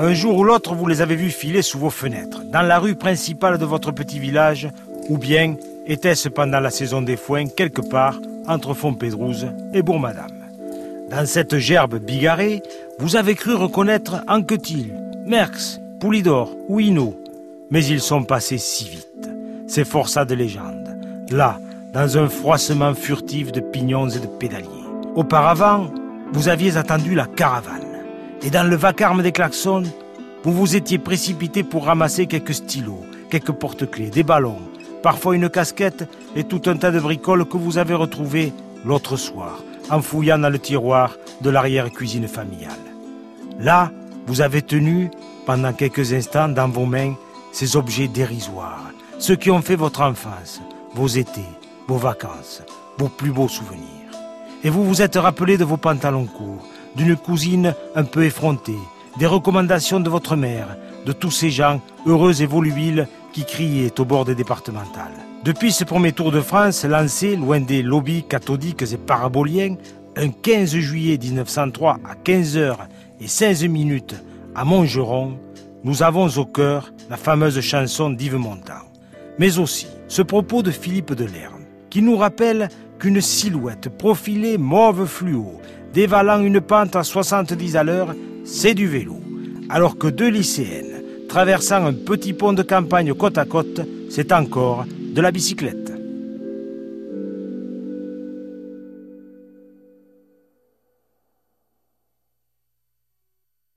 Un jour ou l'autre, vous les avez vus filer sous vos fenêtres, dans la rue principale de votre petit village, ou bien était-ce pendant la saison des foins, quelque part entre Fontpédrouse et Bourg-Madame. Dans cette gerbe bigarrée, vous avez cru reconnaître Anquetil, Merx, Poulidor ou Hinault, mais ils sont passés si vite. C'est forçat de légende. Là, dans un froissement furtif de pignons et de pédaliers. Auparavant, vous aviez attendu la caravane. Et dans le vacarme des klaxons, vous vous étiez précipité pour ramasser quelques stylos, quelques porte-clés, des ballons, parfois une casquette et tout un tas de bricoles que vous avez retrouvées l'autre soir, en fouillant dans le tiroir de l'arrière-cuisine familiale. Là, vous avez tenu, pendant quelques instants, dans vos mains, ces objets dérisoires, ceux qui ont fait votre enfance, vos étés, vos vacances, vos plus beaux souvenirs. Et vous vous êtes rappelé de vos pantalons courts, d'une cousine un peu effrontée, des recommandations de votre mère, de tous ces gens heureux et volubiles qui criaient au bord des départementales. Depuis ce premier Tour de France lancé loin des lobbies cathodiques et paraboliens, un 15 juillet 1903 à 15h et 16 minutes à Montgeron, nous avons au cœur la fameuse chanson d'Yves Montand. Mais aussi ce propos de Philippe Delerme, qui nous rappelle qu'une silhouette profilée mauve fluo, dévalant une pente à 70 à l'heure, c'est du vélo, alors que deux lycéennes traversant un petit pont de campagne côte à côte, c'est encore de la bicyclette.